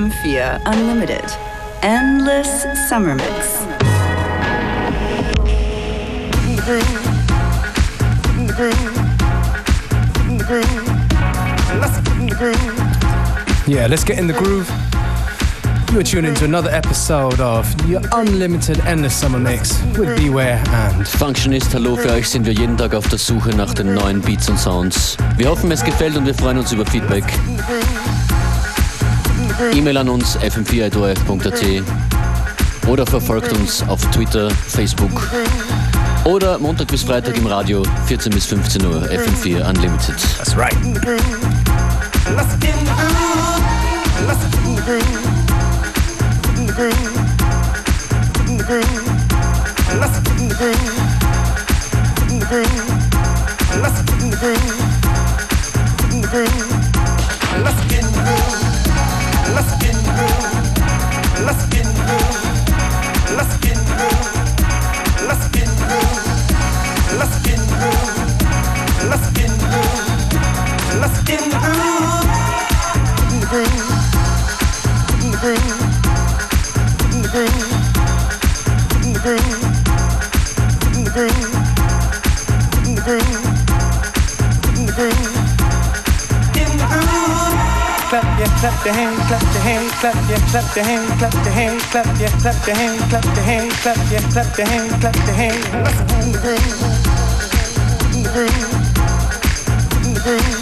FM4 Unlimited. Endless Summer Mix. Yeah, let's get in the groove. You're tuned into another episode of your unlimited endless summer mix with Beware and Functionist, hallo, für euch sind wir jeden Tag auf der Suche nach den neuen Beats und Sounds. Wir hoffen, es gefällt und wir freuen uns über Feedback. E-Mail an uns fm4.at oder verfolgt uns auf Twitter, Facebook oder Montag bis Freitag im Radio 14 bis 15 Uhr FM4 Unlimited. That's right. Let's get in the groove. Groove. Clap your, clap your hands, clap your hands, clap your, clap your hands, clap your hands, clap your, clap your hands, clap your hands, clap your, clap your hands, clap your hands. Let's in the groove. In the groove. In the groove.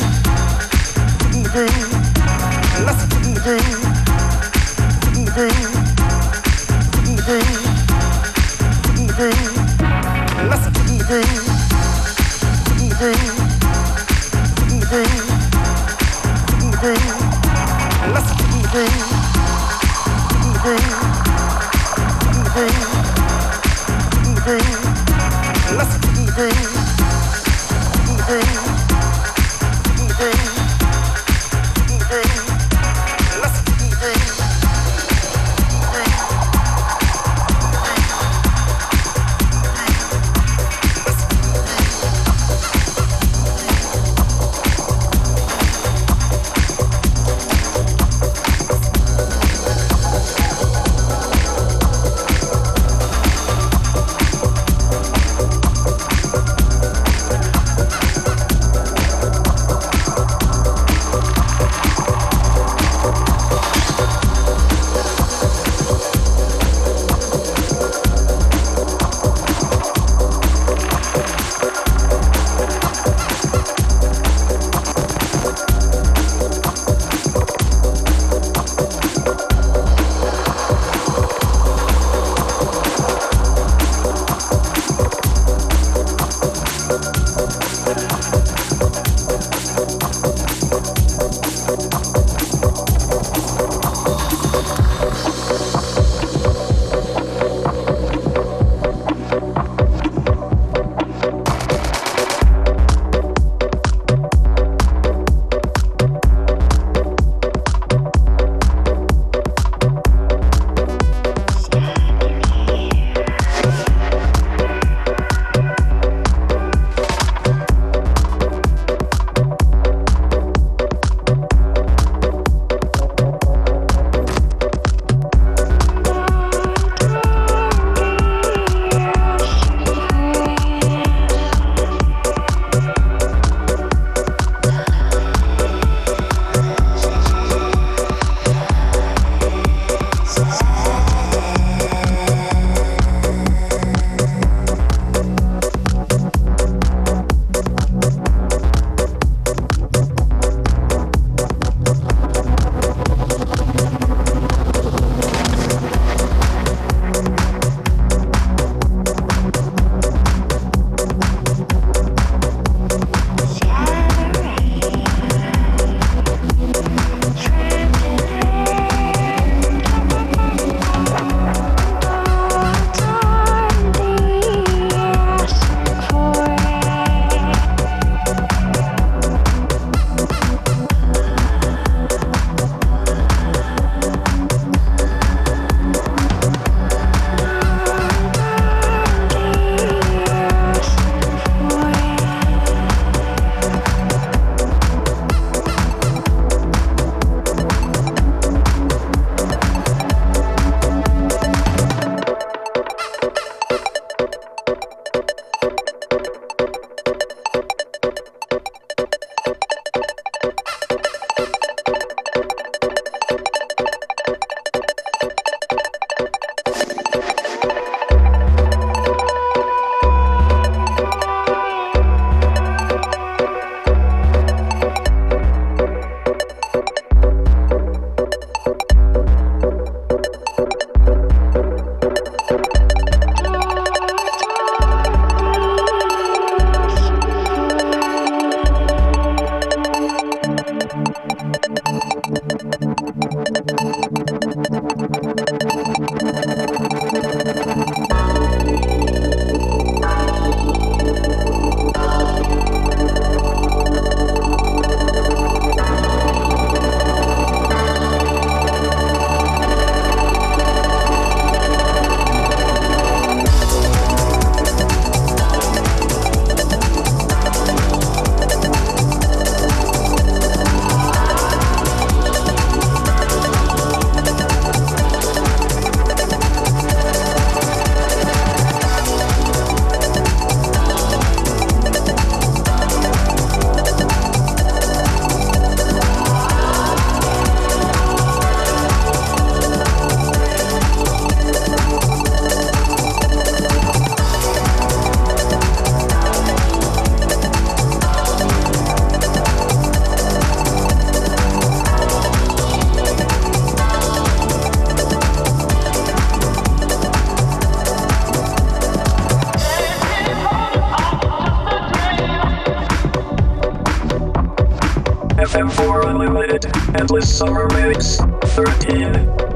FM4 Unlimited Endless Summer Mix 13.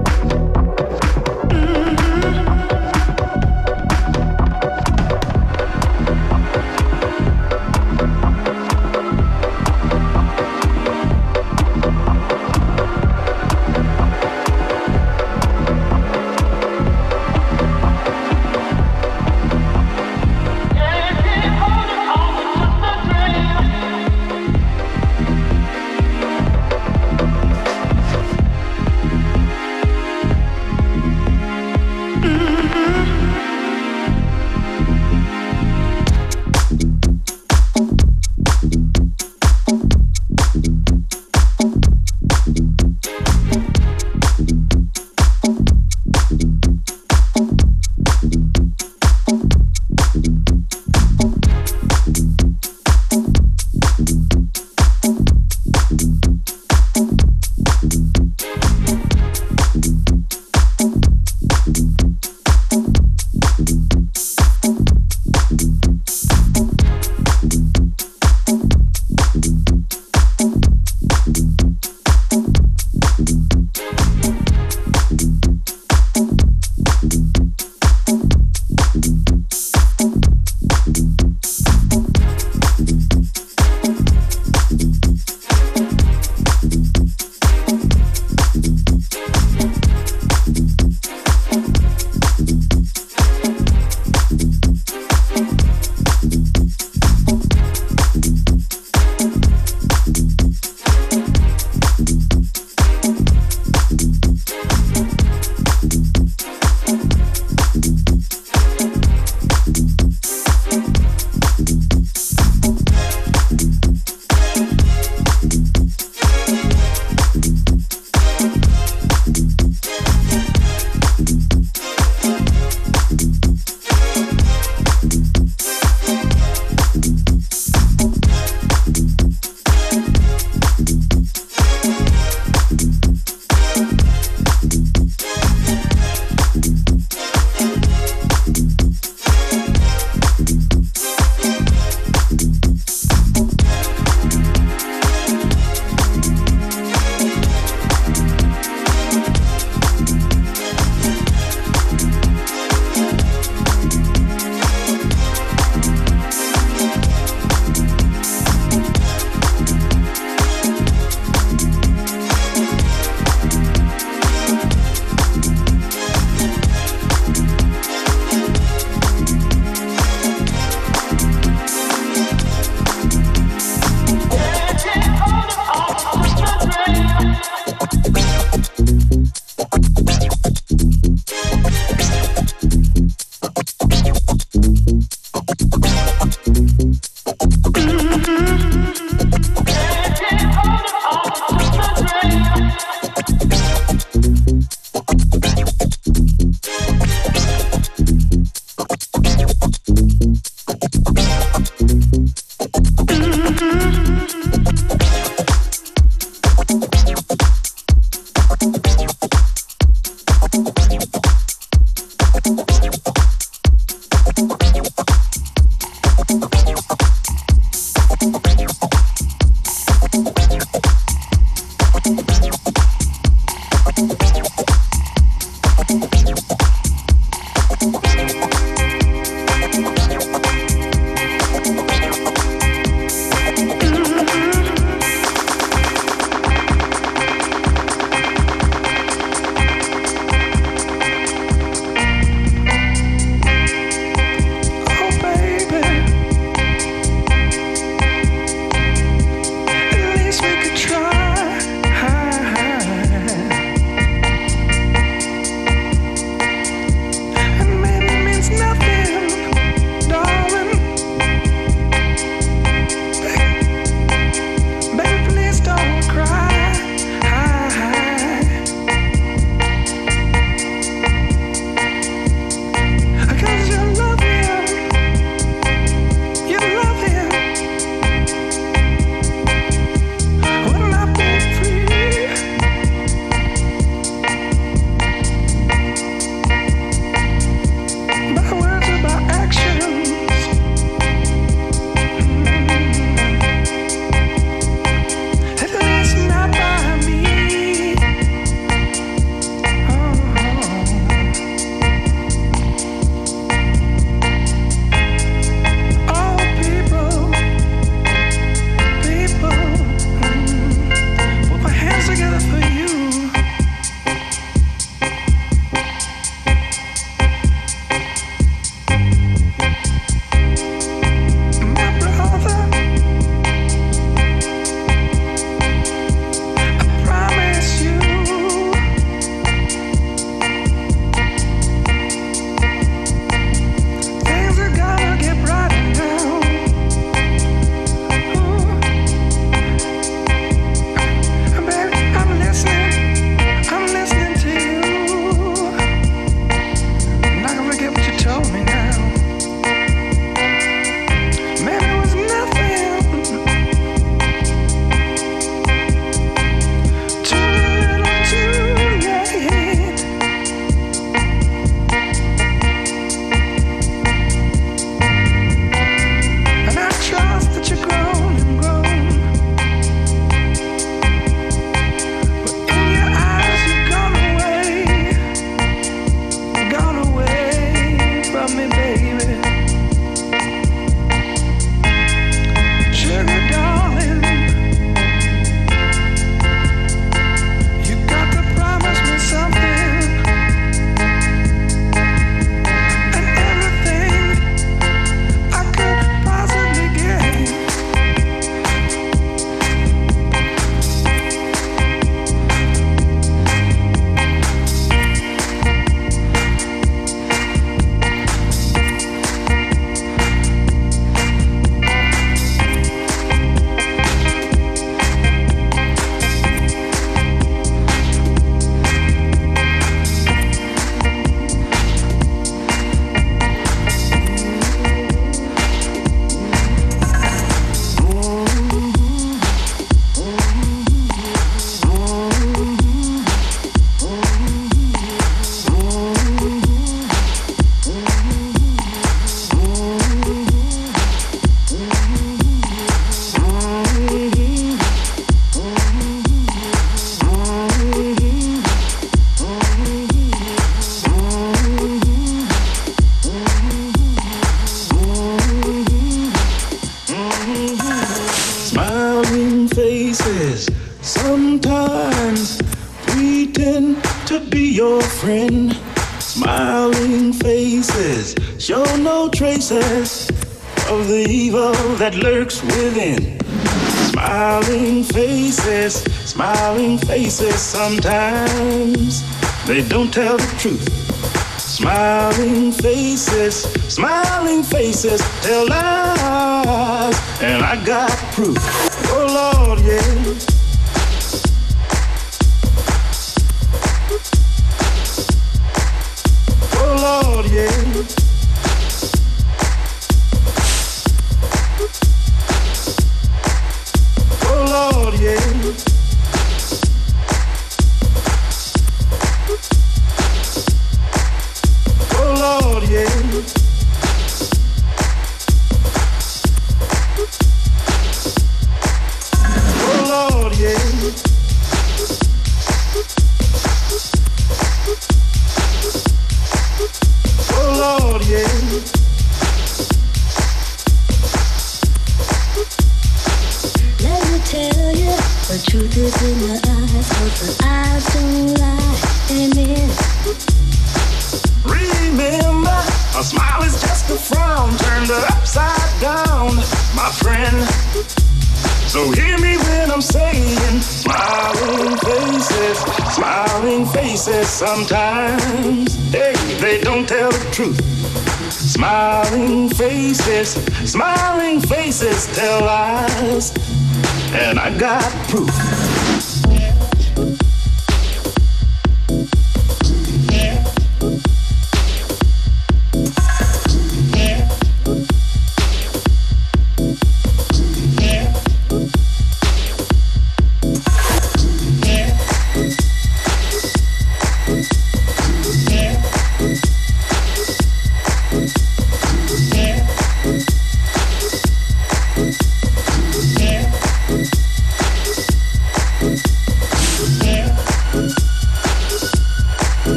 Truth. Smiling faces, smiling faces tell lies, and I got proof.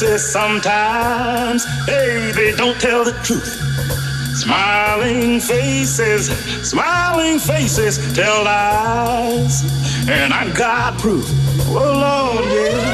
Sometimes. baby, don't tell the truth. Smiling faces, smiling faces tell lies. And I got proof. Oh, Lord, yeah.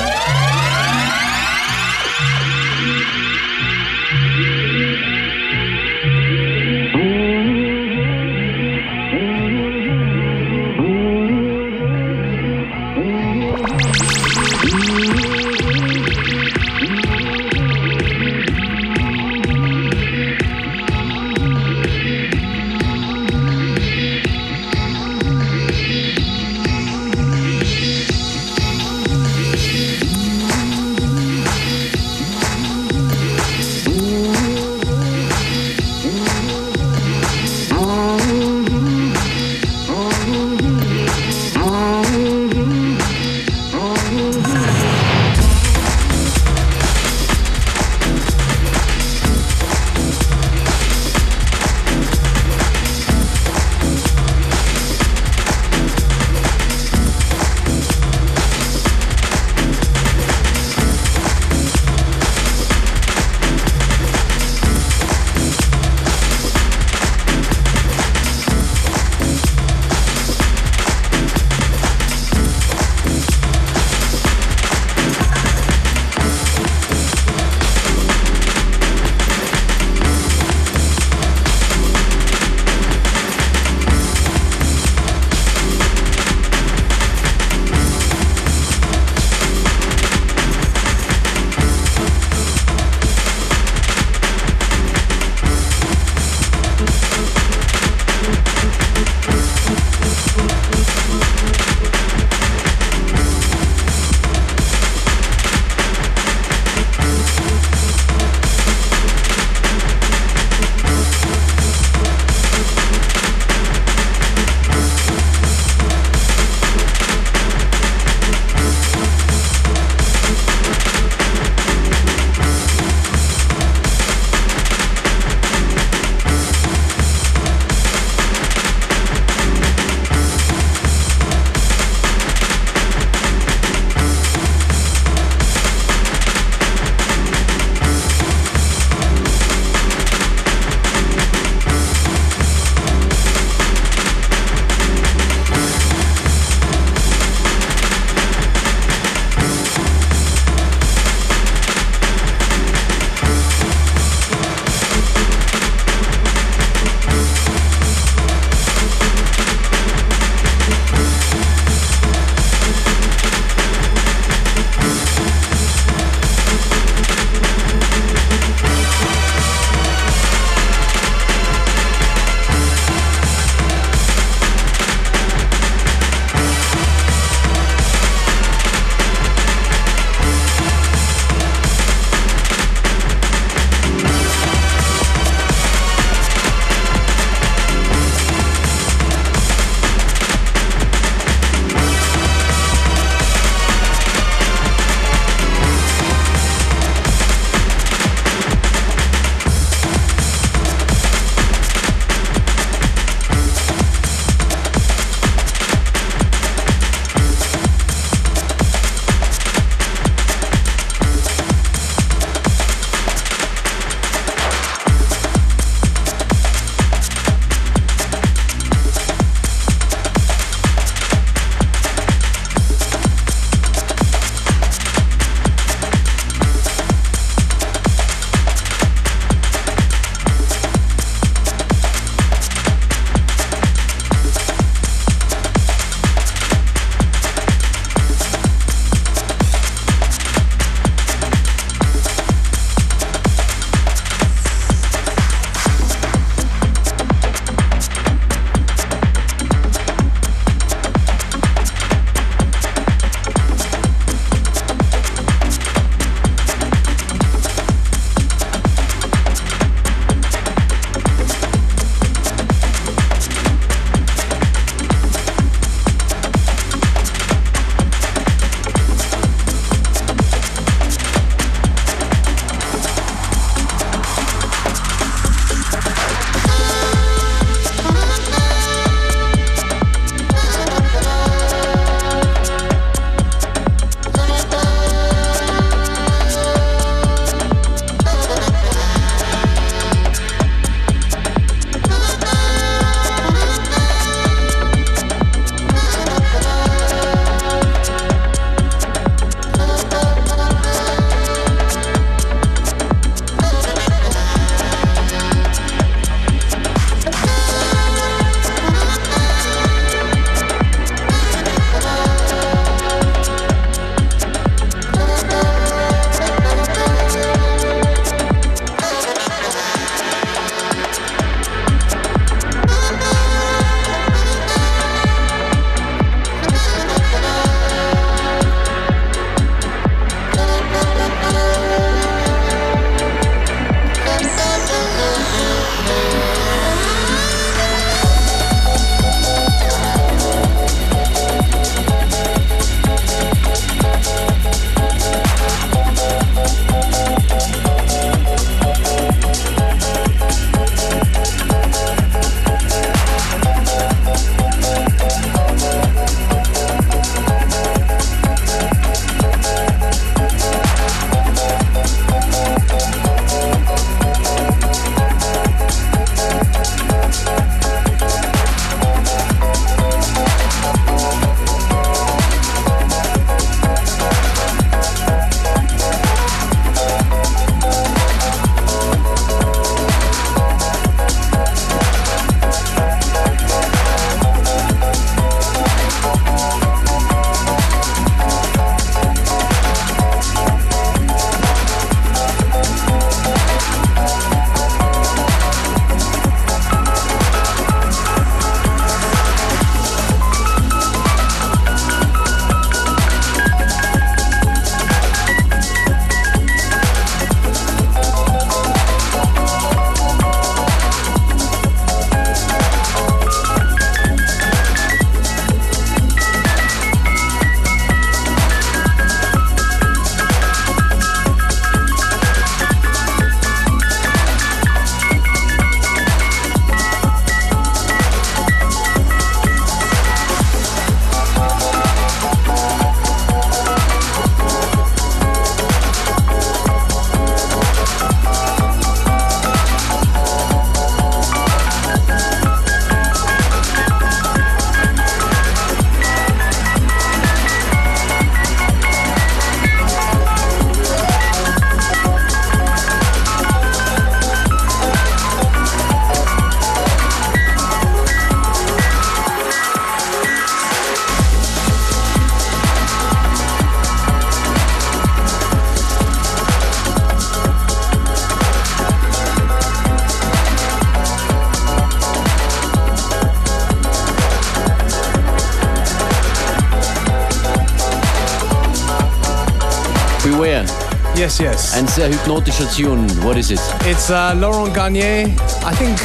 Ein sehr hypnotischer Tune. What is it? It's uh, Laurent Garnier. I think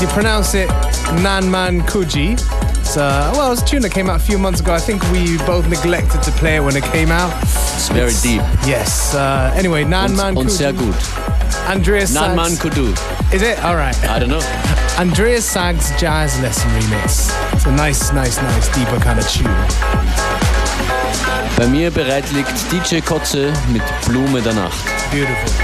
you pronounce it Nan Man Kuji. It's, uh, well, it's a tune that came out a few months ago. I think we both neglected to play it when it came out. It's very deep. Yes. Uh, anyway, Nan Man Und, Kuji. sehr gut. Andreas Nan Man Sags. Kudu. Is it? All right. I don't know. Andreas Sags Jazz Lesson Remix. It's a nice, nice, nice, deeper kind of tune. Bei mir bereit liegt DJ Koze mit Blume der Nacht. Beautiful.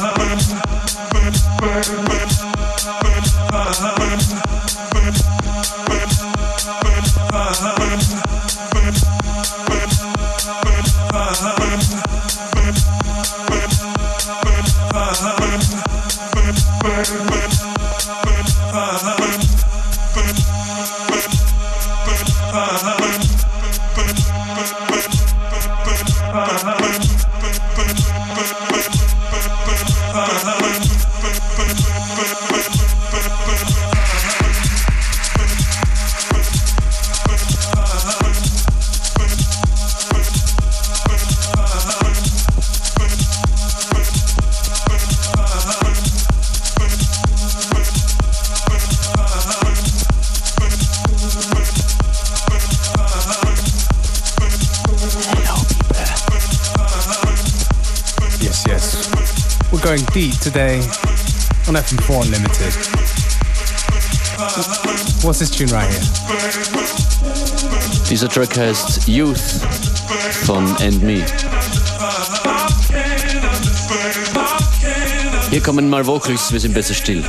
love. Today on FM4 Unlimited. What's this tune right here? Dieser Track heißt Youth von And Me. Hier kommen mal Vocals, wir sind besser still.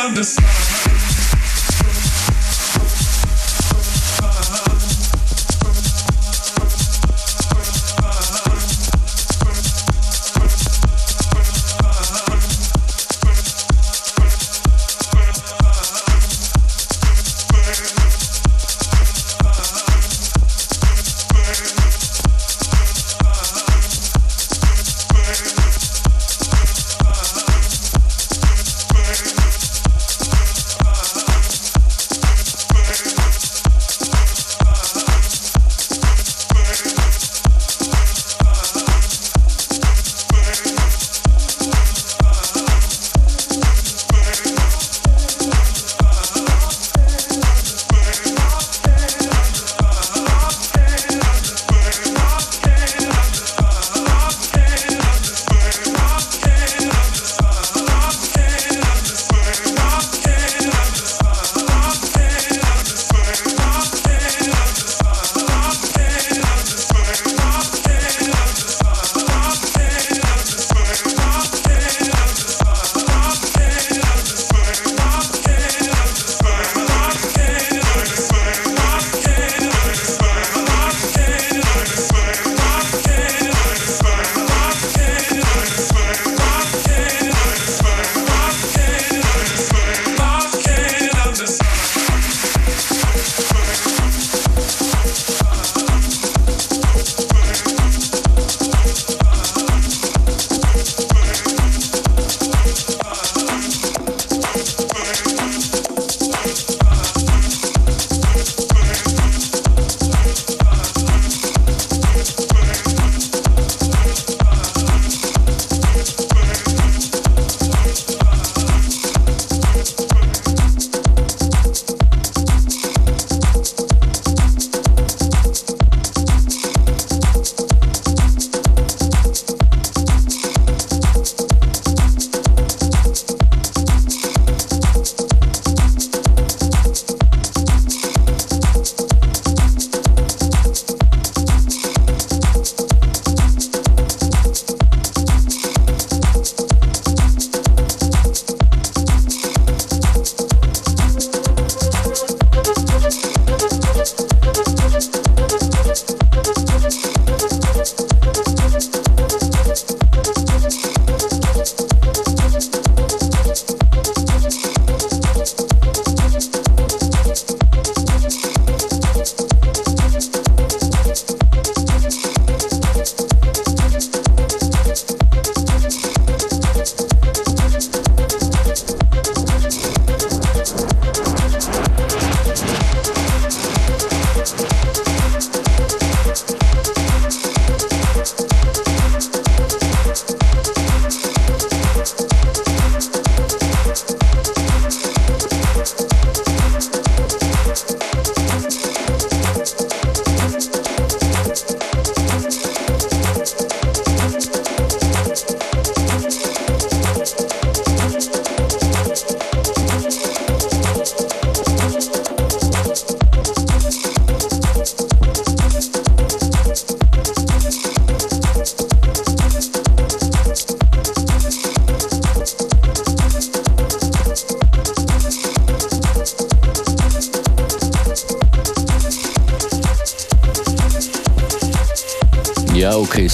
understand.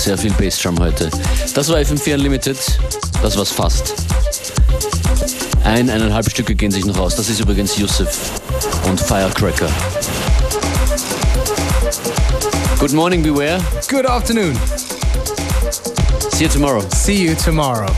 Sehr viel Bassdrum heute. Das war FM4 Unlimited. Das war's fast. Ein, eineinhalb Stücke gehen sich noch aus. Das ist übrigens Yusuf und Firecracker. Good morning, Beware. Good afternoon. See you tomorrow. See you tomorrow.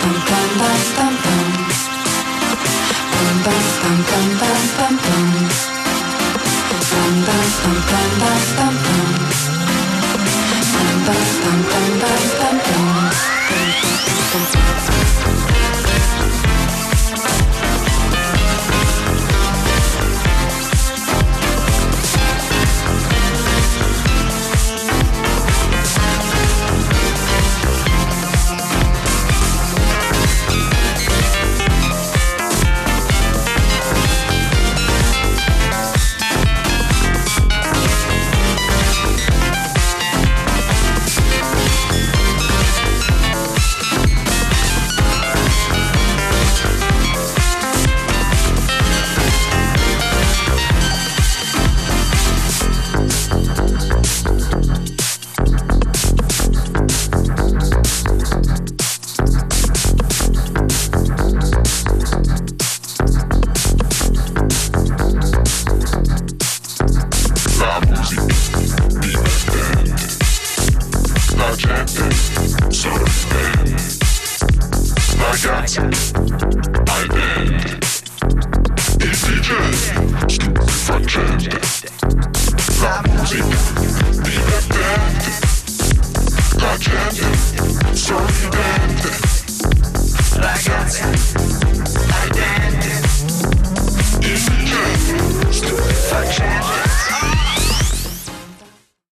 Bum, bum, bum, bum.